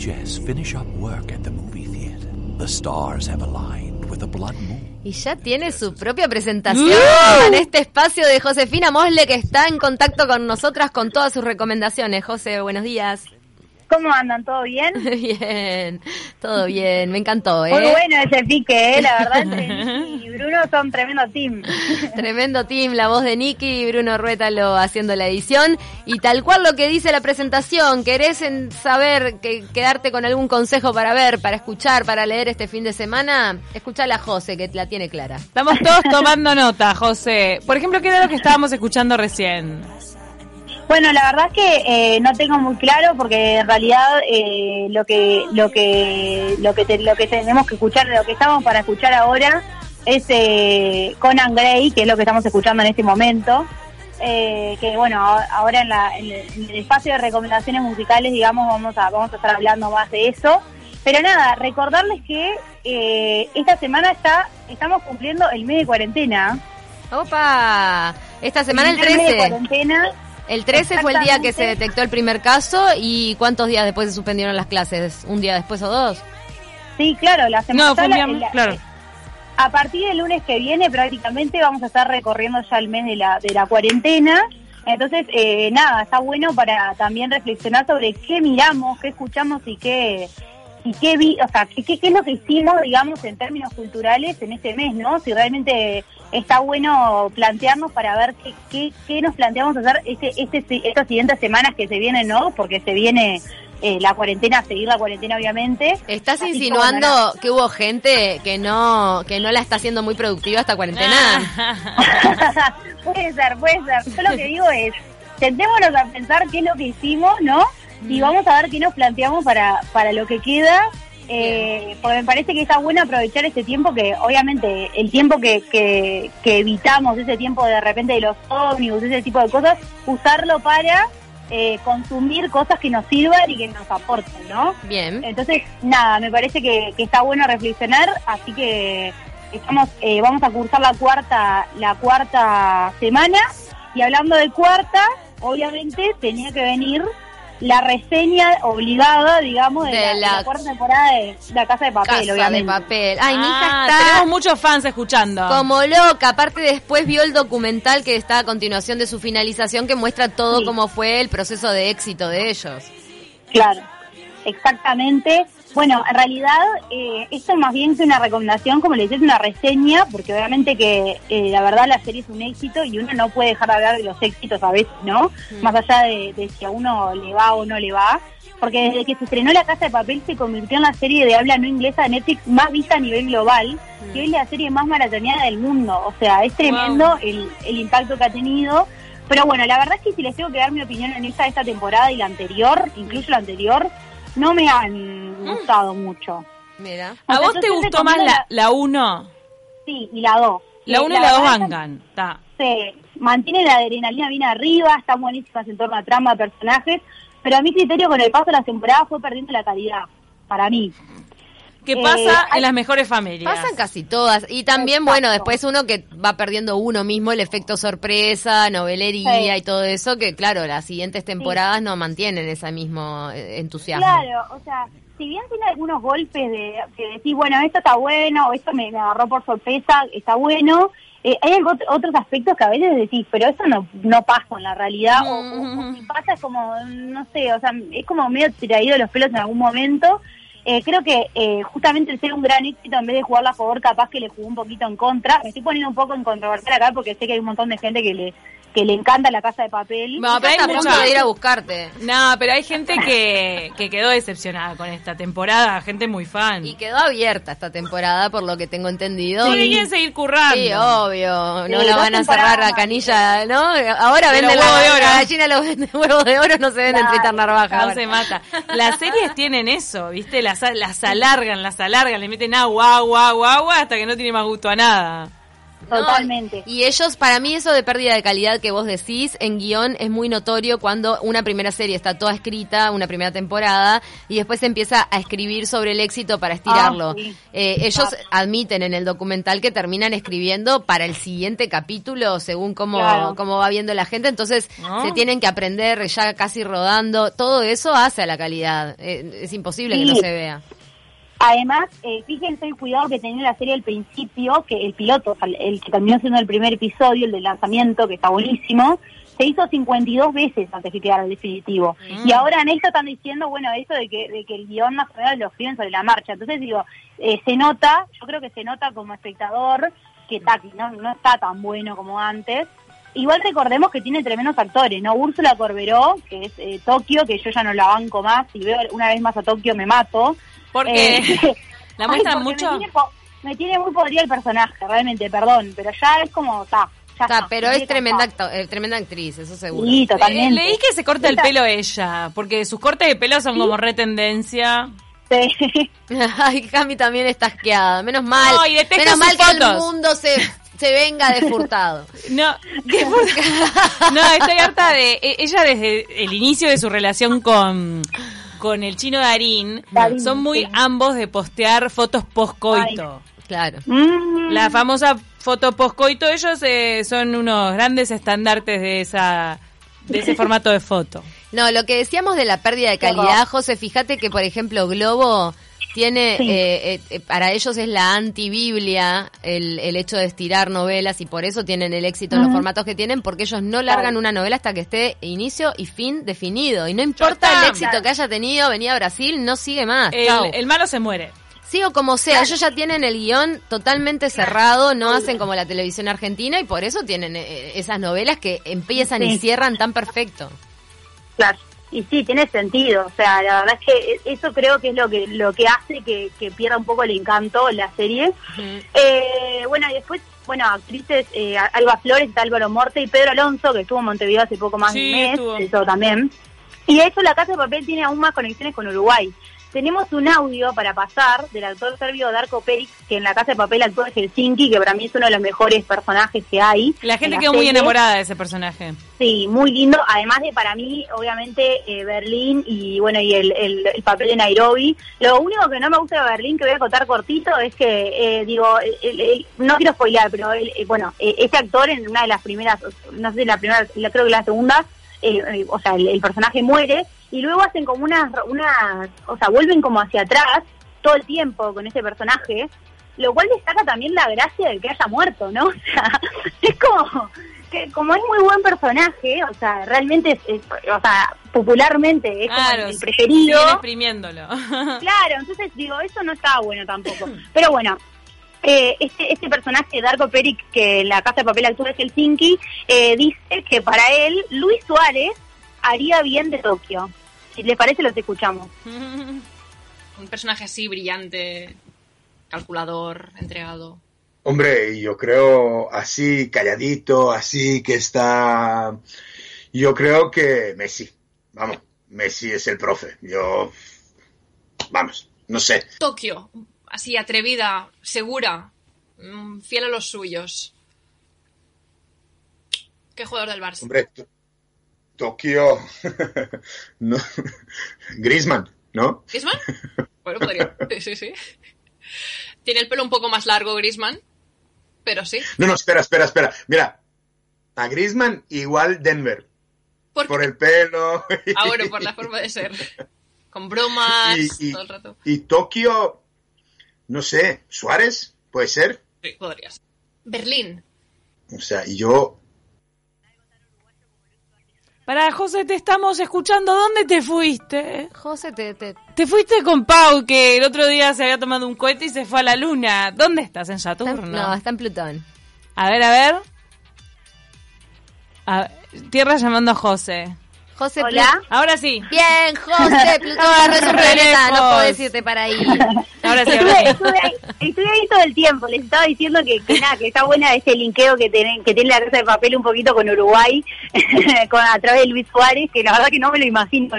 Jess finish up work at the movie theater, the stars have aligned with a blood moon. Y ya tiene su propia presentación en este espacio de Josefina Mosle que está en contacto con nosotras con todas sus recomendaciones. José, buenos días. ¿Cómo andan? ¿Todo bien? bien, todo bien, me encantó, ¿eh? Muy bueno ese pique, ¿eh? La verdad, entre Nicky y Bruno son tremendo team. Tremendo team, la voz de Nicky y Bruno Ruétalo haciendo la edición. Y tal cual lo que dice la presentación, ¿querés en saber, que, quedarte con algún consejo para ver, para escuchar, para leer este fin de semana? Escuchala a José, que la tiene clara. Estamos todos tomando nota, José. Por ejemplo, ¿qué era lo que estábamos escuchando recién? Bueno, la verdad es que eh, no tengo muy claro porque en realidad eh, lo que lo que lo que lo que tenemos que escuchar, lo que estamos para escuchar ahora es eh, Conan Gray, que es lo que estamos escuchando en este momento. Eh, que bueno, ahora en, la, en, el, espacio de recomendaciones musicales, digamos, vamos a vamos a estar hablando más de eso. Pero nada, recordarles que esta semana está estamos cumpliendo el mes de cuarentena. ¡Opa! Esta semana el, el 13. Mes de cuarentena el 13 fue el día que se detectó el primer caso y ¿cuántos días después se suspendieron las clases? ¿Un día después o dos? Sí, claro, la semana no, fue la, claro. A partir del lunes que viene prácticamente vamos a estar recorriendo ya el mes de la, de la cuarentena. Entonces, eh, nada, está bueno para también reflexionar sobre qué miramos, qué escuchamos y qué y qué vi, o sea, qué, qué, es lo que hicimos, digamos, en términos culturales en este mes, ¿no? Si realmente está bueno plantearnos para ver qué, qué, qué nos planteamos hacer este, este, estas siguientes semanas que se vienen, ¿no? Porque se viene eh, la cuarentena, seguir la cuarentena obviamente. ¿Estás insinuando que hubo gente que no que no la está haciendo muy productiva esta cuarentena? puede ser, puede ser. Yo lo que digo es, sentémonos a pensar qué es lo que hicimos, ¿no? Y vamos a ver qué nos planteamos para, para lo que queda eh, porque me parece que está bueno aprovechar este tiempo que obviamente el tiempo que, que, evitamos, ese tiempo de repente de los ómnibus, ese tipo de cosas, usarlo para eh, consumir cosas que nos sirvan y que nos aporten, ¿no? Bien. Entonces, nada, me parece que, está bueno reflexionar, así que estamos eh, vamos a cursar la cuarta la cuarta semana y hablando de cuarta, obviamente tenía que venir la reseña obligada, digamos, de, la, cuarta temporada de La Casa de Papel, Casa de Papel. Ay, mi hija Ah, está Tenemos muchos fans escuchando. como loca. Aparte, después vio el documental que está a continuación de su finalización que muestra todo Sí. cómo fue el proceso de éxito de ellos. Claro, exactamente. Bueno, en realidad eh, esto más bien que una recomendación, como le decía, es una reseña, porque obviamente que eh, la verdad la serie es un éxito y uno no puede dejar de hablar de los éxitos a veces, ¿no? Más allá de, de si a uno le va o no le va. Porque desde que se estrenó La Casa de Papel se convirtió en la serie de habla no inglesa de Netflix más vista a nivel global y hoy es la serie más maratoneada del mundo. O sea, es tremendo el, el impacto que ha tenido. Pero bueno, la verdad es que si les tengo que dar mi opinión en esta, esta temporada y la anterior, incluso la anterior, no me han gustado mucho. Mira. O ¿A sea, vos yo te gustó más la, la 1? Sí, y la 2. La 1 y la 2 verdad bancan. Está. Se mantiene la adrenalina bien arriba, están buenísimas en torno a trama, personajes, pero a mi criterio con el paso de las temporadas fue perdiendo la calidad, para mí. ¿Qué Eh, pasa hay- en las mejores familias? Pasan casi todas. Y también, Exacto. bueno, después uno que va perdiendo uno mismo el efecto sorpresa, novelería Sí. y todo eso, que claro, las siguientes temporadas no mantienen ese mismo eh, entusiasmo. Claro, o sea, si bien tiene algunos golpes de que decís, bueno, esto está bueno, o esto me, me agarró por sorpresa, está bueno, eh, hay algo- otros aspectos que a veces decís, pero eso no, no pasa en la realidad, o, o- o si pasa es como, no sé, o sea, es como medio traído los pelos en algún momento. Eh, creo que eh, justamente el ser un gran éxito, en vez de jugarla a favor, capaz que le jugó un poquito en contra. Me estoy poniendo un poco en controversial acá porque sé que hay un montón de gente que le que le encanta la casa de papel. No, pero hay mucha- de ir a buscarte. No, pero hay gente que, que quedó decepcionada con esta temporada, gente muy fan. Y quedó abierta esta temporada, por lo que tengo entendido. Y- quieren seguir currando. Sí, obvio. No Sí, la van a cerrar la canilla, ¿no? Ahora De venden la, huevos de oro. la gallina los vende- huevos de oro, no se venden Claro, fritas narvajas. No ahora. se mata. Las series tienen eso, ¿viste? Las, las alargan, las alargan, le meten agua, agua, agua, agua, hasta que no tiene más gusto a nada. No, Totalmente. y ellos, para mí eso de pérdida de calidad que vos decís en guion es muy notorio cuando una primera serie está toda escrita, una primera temporada, y después se empieza a escribir sobre el éxito para estirarlo. Ah, sí. Eh, ellos admiten en el documental que terminan escribiendo para el siguiente capítulo según cómo, Claro. cómo va viendo la gente, entonces ¿No? se tienen que aprender ya casi rodando, todo eso hace a la calidad, Eh, es imposible que no se vea. Además, eh, fíjense el cuidado que tenía la serie al principio, que el piloto, el que terminó siendo el primer episodio, el del lanzamiento, que está buenísimo, se hizo 52 veces antes que quedara el definitivo. Y ahora en esto están diciendo, bueno, eso de que, de que el guion más o menos lo escriben sobre la marcha. Entonces digo, eh, se nota, yo creo que se nota como espectador que Taki no, no está tan bueno como antes. Igual recordemos que tiene tremendos actores, ¿no? Úrsula Corberó, que es eh, Tokio, que yo ya no la banco más, si veo una vez más a Tokio me mato. Porque Eh, la Ay, muestran porque mucho. Me tiene, po- me tiene muy podrida el personaje, realmente, perdón, pero ya es como, está. está, pero es tremenda, eh, tremenda actriz, eso seguro. Sí, Eh, totalmente. leí que se corta el pelo ella, porque sus cortes de pelo son como re tendencia. Sí. Ay, Cami también está asqueada. Menos mal. No, menos mal sus que el fotos. mundo se, se venga de furtado. No, ¿qué por- no, estoy harta de e- ella desde el inicio de su relación con con el chino Darín, Darín, son muy sí. ambos de postear fotos post-coito. Claro. Mm. La famosa foto post-coito, ellos eh, son unos grandes estandartes de esa de ese formato de foto. No, lo que decíamos de la pérdida de calidad. José, fíjate que, por ejemplo, Globo tiene, Sí. eh, eh, eh, para ellos es la antibiblia el, el hecho de estirar novelas y por eso tienen el éxito en los formatos que tienen, porque ellos no largan Claro. una novela hasta que esté inicio y fin definido. Y no importa el éxito que haya tenido, venía a Brasil, no sigue más. El, el malo se muere. Sí, o como sea, ellos ya tienen el guion totalmente cerrado, no hacen como la televisión argentina y por eso tienen eh, esas novelas que empiezan y cierran tan perfecto. Claro. Y sí, tiene sentido. O sea, la verdad es que eso creo que es lo que lo que hace que, que pierda un poco el encanto la serie. Eh, bueno, y después, bueno, actrices, eh, Alba Flores, Álvaro Morte y Pedro Alonso, que estuvo en Montevideo hace poco más de un mes, estuvo. eso también. Y de hecho la Casa de Papel tiene aún más conexiones con Uruguay. Tenemos un audio para pasar del actor serbio Darko Peric, que en la Casa de Papel actúa en Helsinki, que para mí es uno de los mejores personajes que hay. La gente en quedó muy serie. enamorada de ese personaje. Sí, muy lindo. Además de para mí, obviamente, eh, Berlín y bueno, y el, el, el papel de Nairobi. Lo único que no me gusta de Berlín, que voy a contar cortito, es que, eh, digo, el- no quiero spoilear, pero el- eh, bueno, eh, ese actor en una de las primeras, no sé si la primera, la- creo que la segunda, eh, eh, o sea, el, el personaje muere y luego hacen como unas, unas, o sea, vuelven como hacia atrás todo el tiempo con ese personaje, lo cual destaca también la gracia de que haya muerto, ¿no? O sea, es como que como es muy buen personaje, o sea, realmente es, es- o sea, popularmente es como el preferido. exprimiéndolo. Claro, entonces digo, eso no estaba bueno tampoco. Pero bueno, eh, este, este personaje, Darko Peric, que la Casa de Papel actúa de Helsinki, eh, dice que para él, Luis Suárez haría bien de Tokio. Si les parece, los escuchamos. Un personaje así brillante, calculador, entregado. Hombre, yo creo así, calladito, así que está... Yo creo que Messi, vamos, Messi es el profe. Yo, vamos, no sé. Tokio, así atrevida, segura, mm, fiel a los suyos. ¿Qué jugador del Barça? Hombre, To- Tokio, no, Griezmann, ¿no? ¿Griezmann? Bueno, podría. Sí, sí, sí. Tiene el pelo un poco más largo, Griezmann, pero sí. No, no, espera, espera, espera. Mira, a Griezmann igual Denver, ¿Por, por el pelo. Ah, bueno, por la forma de ser. Con bromas y, y- todo el rato. y Tokio, no sé, Suárez, puede ser. Sí, podrías. Berlín. O sea, y yo, Para José, te estamos escuchando. ¿Dónde te fuiste? José, te, te- Te fuiste con Pau, que el otro día se había tomado un cohete y se fue a la luna. ¿Dónde estás? ¿En está, Saturno? no, está en Plutón. A ver, a ver. A- Tierra llamando a José. José, Hola. Ahora sí. Bien, José, Plutón no es un planeta, no Lejos. podés irte para ahí. Ahora sí, Estuve, ahora sí. estuve ahí, estuve ahí todo el tiempo, les estaba diciendo que, que nada, que está buena ese linkeo que tiene, que tiene la Casa de Papel un poquito con Uruguay, con, a través de Luis Suárez, que la verdad que no me lo imagino de